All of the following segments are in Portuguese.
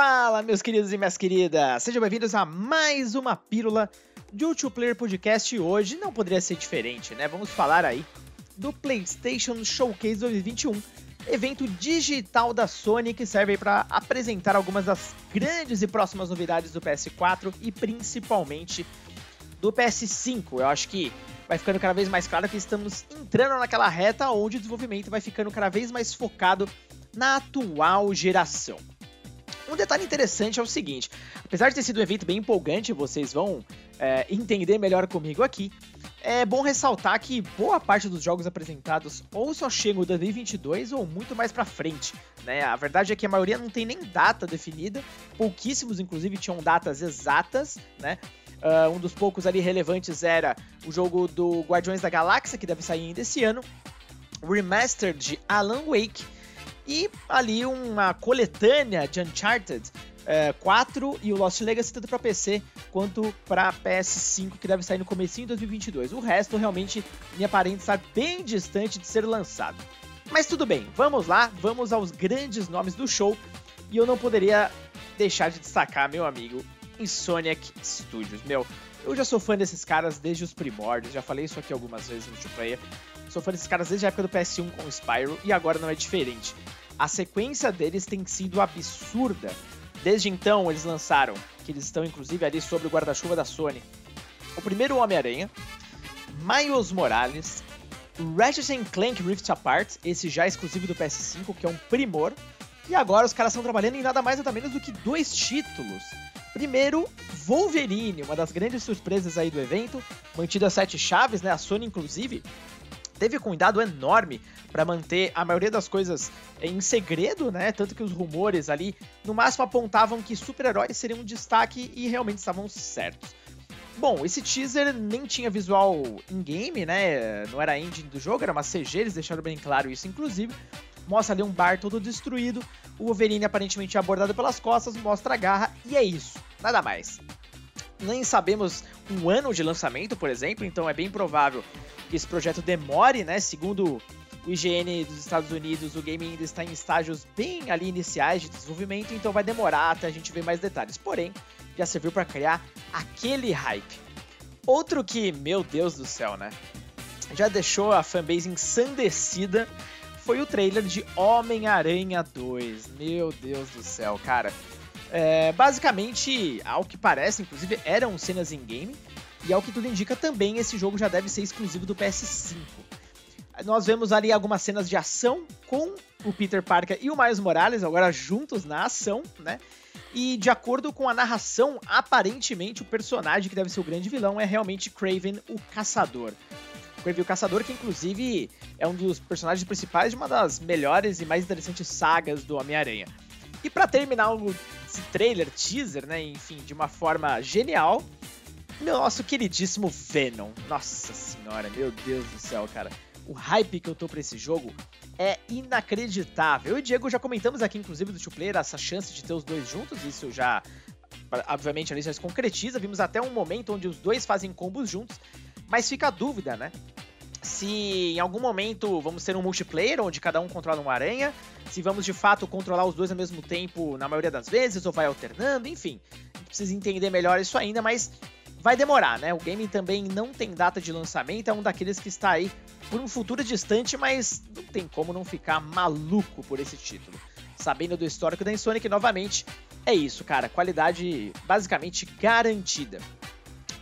Fala, meus queridos e minhas queridas! Sejam bem-vindos a mais uma pílula de Ultra Player Podcast hoje não poderia ser diferente, né? Vamos falar aí do PlayStation Showcase 2021, evento digital da Sony que serve para apresentar algumas das grandes e próximas novidades do PS4 e principalmente do PS5. Eu acho que vai ficando cada vez mais claro que estamos entrando naquela reta onde o desenvolvimento vai ficando cada vez mais focado na atual geração. Um detalhe interessante é o seguinte: apesar de ter sido um evento bem empolgante, vocês vão é, entender melhor comigo aqui. É bom ressaltar que boa parte dos jogos apresentados ou só chegam em 2022 ou muito mais para frente. Né? A verdade é que a maioria não tem nem data definida, pouquíssimos, inclusive, tinham datas exatas. Né? Uh, um dos poucos ali relevantes era o jogo do Guardiões da Galáxia, que deve sair ainda esse ano, o remaster de Alan Wake e ali uma coletânea de Uncharted é, 4 e o Lost Legacy tanto para PC quanto para PS5 que deve sair no comecinho de 2022. O resto realmente me aparenta estar bem distante de ser lançado. Mas tudo bem, vamos lá, vamos aos grandes nomes do show e eu não poderia deixar de destacar meu amigo Insomniac Studios. Meu, eu já sou fã desses caras desde os primórdios, já falei isso aqui algumas vezes no multiplayer. Sou fã desses caras desde a época do PS1 com o Spyro e agora não é diferente. A sequência deles tem sido absurda. Desde então, eles lançaram, que eles estão inclusive ali sobre o guarda-chuva da Sony, o primeiro Homem-Aranha, Miles Morales, Ratchet Clank Rift Apart, esse já exclusivo do PS5, que é um primor, e agora os caras estão trabalhando em nada mais nada menos do que dois títulos. Primeiro, Wolverine, uma das grandes surpresas aí do evento, mantido as sete chaves, né? A Sony, inclusive, teve cuidado enorme para manter a maioria das coisas em segredo, né? Tanto que os rumores ali, no máximo, apontavam que super-heróis seriam um destaque e realmente estavam certos. Bom, esse teaser nem tinha visual in-game, né? Não era a engine do jogo, era uma CG, eles deixaram bem claro isso, inclusive. Mostra ali um bar todo destruído, o Wolverine aparentemente abordado pelas costas, mostra a garra e é isso, nada mais. Nem sabemos um ano de lançamento, por exemplo, então é bem provável que esse projeto demore, né? Segundo o IGN dos Estados Unidos, o game ainda está em estágios bem ali iniciais de desenvolvimento, então vai demorar até a gente ver mais detalhes. Porém, já serviu para criar aquele hype. Outro que, meu Deus do céu, né? Já deixou a fanbase ensandecida foi o trailer de Homem-Aranha 2. Meu Deus do céu, cara. É, basicamente, ao que parece, inclusive, eram cenas em game. E ao que tudo indica, também esse jogo já deve ser exclusivo do PS5. Nós vemos ali algumas cenas de ação com o Peter Parker e o Miles Morales, agora juntos na ação, né? E de acordo com a narração, aparentemente o personagem que deve ser o grande vilão é realmente Craven, o Caçador. Craven o Caçador, que inclusive é um dos personagens principais de uma das melhores e mais interessantes sagas do Homem-Aranha. E para terminar o, trailer, teaser, né, enfim, de uma forma genial, nosso queridíssimo Venom. Nossa senhora, meu Deus do céu, cara. O hype que eu tô pra esse jogo é inacreditável. Eu e Diego já comentamos aqui, inclusive, do two player, essa chance de ter os dois juntos. Isso já, obviamente, ali já se concretiza. Vimos até um momento onde os dois fazem combos juntos. Mas fica a dúvida, né? Se em algum momento vamos ter um multiplayer onde cada um controla uma aranha, se vamos de fato controlar os dois ao mesmo tempo na maioria das vezes, ou vai alternando, enfim. Precisa entender melhor isso ainda, mas vai demorar, né? O game também não tem data de lançamento, é um daqueles que está aí por um futuro distante, mas não tem como não ficar maluco por esse título. Sabendo do histórico da Insonic, novamente, é isso, cara. Qualidade basicamente garantida.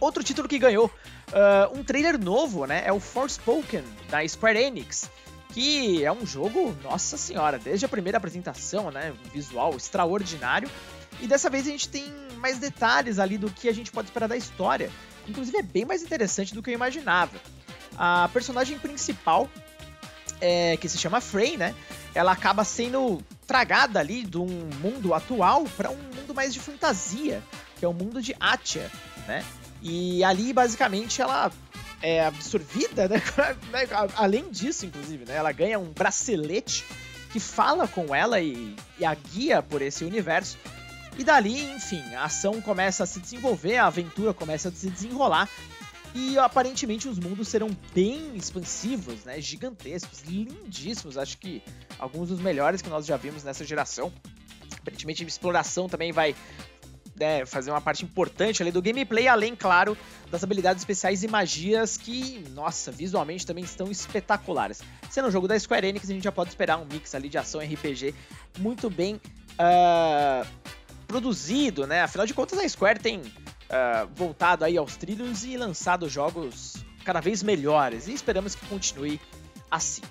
Outro título que ganhou uh, um trailer novo, né? É o Forspoken, da Square Enix. Que é um jogo, nossa senhora, desde a primeira apresentação, né? Um visual extraordinário. E dessa vez a gente tem mais detalhes ali do que a gente pode esperar da história. Inclusive é bem mais interessante do que eu imaginava. A personagem principal, é, que se chama Frey, né? Ela acaba sendo tragada ali de um mundo atual para um mundo mais de fantasia, que é o mundo de Atia, né? E ali, basicamente, ela é absorvida, né? Além disso, inclusive, né? Ela ganha um bracelete que fala com ela e, e a guia por esse universo. E dali, enfim, a ação começa a se desenvolver, a aventura começa a se desenrolar. E aparentemente os mundos serão bem expansivos, né? Gigantescos, lindíssimos. Acho que alguns dos melhores que nós já vimos nessa geração. Aparentemente, exploração também vai né, fazer uma parte importante ali do gameplay, além, claro, das habilidades especiais e magias que, nossa, visualmente também estão espetaculares. Sendo um jogo da Square Enix, a gente já pode esperar um mix ali de ação RPG muito bem uh, produzido, né? Afinal de contas, a Square tem uh, voltado aí aos trilhos e lançado jogos cada vez melhores, e esperamos que continue assim.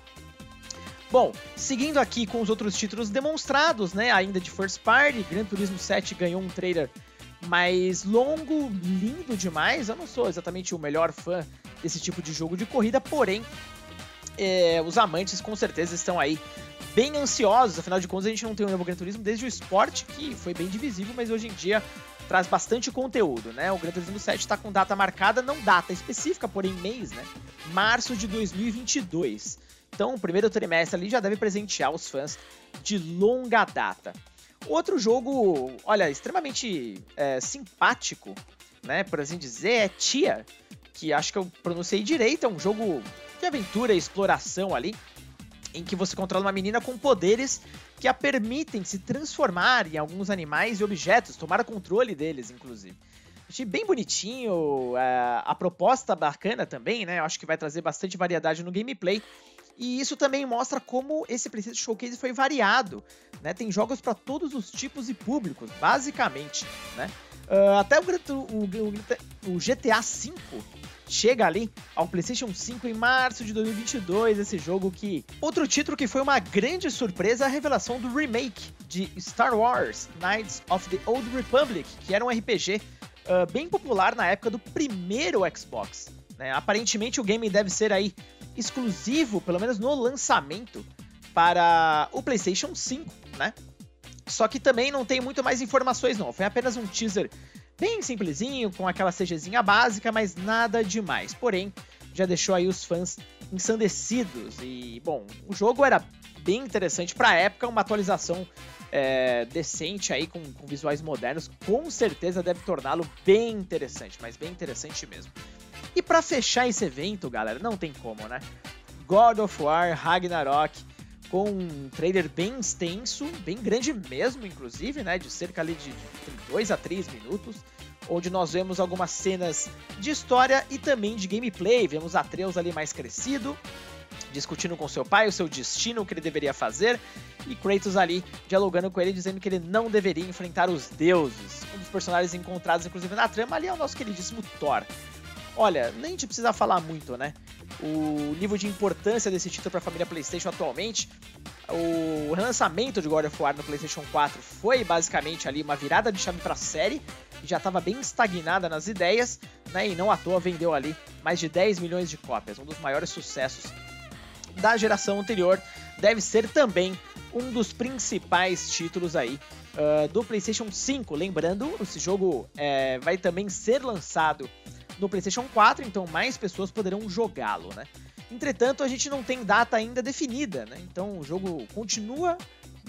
Bom, seguindo aqui com os outros títulos demonstrados, né, ainda de First Party, Gran Turismo 7 ganhou um trailer mais longo, lindo demais. Eu não sou exatamente o melhor fã desse tipo de jogo de corrida, porém, é, os amantes com certeza estão aí bem ansiosos. Afinal de contas, a gente não tem um novo Gran Turismo desde o esporte, que foi bem divisível, mas hoje em dia traz bastante conteúdo, né? O Gran Turismo 7 está com data marcada, não data específica, porém mês, né? Março de 2022. Então, o primeiro trimestre ali já deve presentear os fãs de longa data. Outro jogo, olha, extremamente é, simpático, né, por assim dizer, é Tia, que acho que eu pronunciei direito, é um jogo de aventura e exploração ali, em que você controla uma menina com poderes que a permitem se transformar em alguns animais e objetos, tomar controle deles, inclusive. Achei bem bonitinho, é, a proposta bacana também, né? Eu acho que vai trazer bastante variedade no gameplay. E isso também mostra como esse PlayStation Showcase foi variado, né? Tem jogos para todos os tipos e públicos, basicamente, né? Uh, até o, o, o, GTA V chega ali ao PlayStation 5 em março de 2022, esse jogo que... Outro título que foi uma grande surpresa é a revelação do remake de Star Wars Knights of the Old Republic, que era um RPG uh, ah, bem popular na época do primeiro Xbox. Né? Aparentemente o game deve ser aí exclusivo, pelo menos no lançamento, para o PlayStation 5, né? Só que também não tem muito mais informações, não. Foi apenas um teaser bem simplesinho, com aquela CGzinha básica, mas nada demais. Porém, já deixou aí os fãs ensandecidos. E, bom, o jogo era bem interessante para a época, uma atualização é, decente aí, com, com visuais modernos, com certeza deve torná-lo bem interessante, mas bem interessante mesmo. E para fechar esse evento, galera, não tem como, né? God of War Ragnarok com um trailer bem extenso, bem grande mesmo, inclusive, né? De cerca ali de 2 a 3 minutos, onde nós vemos algumas cenas de história e também de gameplay. Vemos Atreus ali mais crescido, discutindo com seu pai o seu destino, o que ele deveria fazer, e Kratos ali dialogando com ele, dizendo que ele não deveria enfrentar os deuses. Um dos personagens encontrados, inclusive, na trama ali é o nosso queridíssimo Thor. Olha, nem gente precisa falar muito, né? O nível de importância desse título para a família PlayStation atualmente. O relançamento de God of War no PlayStation 4 foi basicamente ali uma virada de chave para a série, que já estava bem estagnada nas ideias, né? E não à toa vendeu ali mais de 10 milhões de cópias, um dos maiores sucessos da geração anterior. Deve ser também um dos principais títulos aí uh, do PlayStation 5. Lembrando, esse jogo é, vai também ser lançado no PlayStation 4, então mais pessoas poderão jogá-lo, né? Entretanto, a gente não tem data ainda definida, né? Então o jogo continua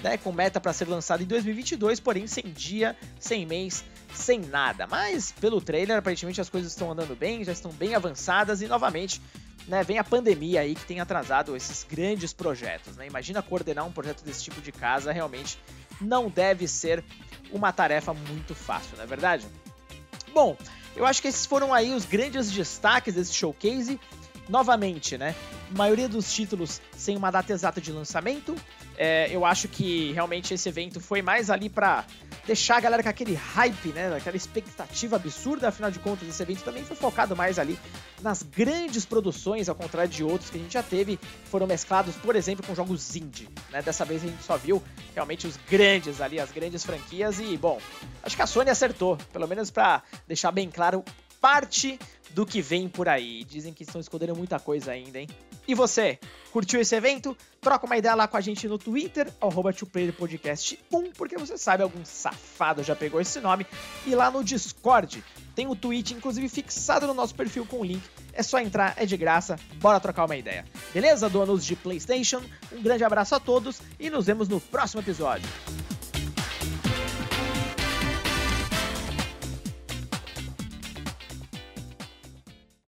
né, com meta para ser lançado em 2022, porém sem dia, sem mês, sem nada. Mas pelo trailer, aparentemente as coisas estão andando bem, já estão bem avançadas e novamente né, vem a pandemia aí que tem atrasado esses grandes projetos. Né? Imagina coordenar um projeto desse tipo de casa, realmente não deve ser uma tarefa muito fácil, não é verdade? Bom, eu acho que esses foram aí os grandes destaques desse showcase. Novamente, né? A maioria dos títulos sem uma data exata de lançamento. É, eu acho que realmente esse evento foi mais ali para deixar a galera com aquele hype, né? Aquela expectativa absurda. Afinal de contas, esse evento também foi focado mais ali nas grandes produções, ao contrário de outros que a gente já teve, foram mesclados, por exemplo, com jogos indie. Né? Dessa vez a gente só viu realmente os grandes ali, as grandes franquias. E, bom, acho que a Sony acertou, pelo menos para deixar bem claro parte do que vem por aí. Dizem que estão escondendo muita coisa ainda, hein? E você, curtiu esse evento? Troca uma ideia lá com a gente no Twitter, arroba Podcast 1, porque você sabe, algum safado já pegou esse nome. E lá no Discord, tem o tweet, inclusive, fixado no nosso perfil com o link. É só entrar, é de graça, bora trocar uma ideia. Beleza, donos de PlayStation? Um grande abraço a todos e nos vemos no próximo episódio.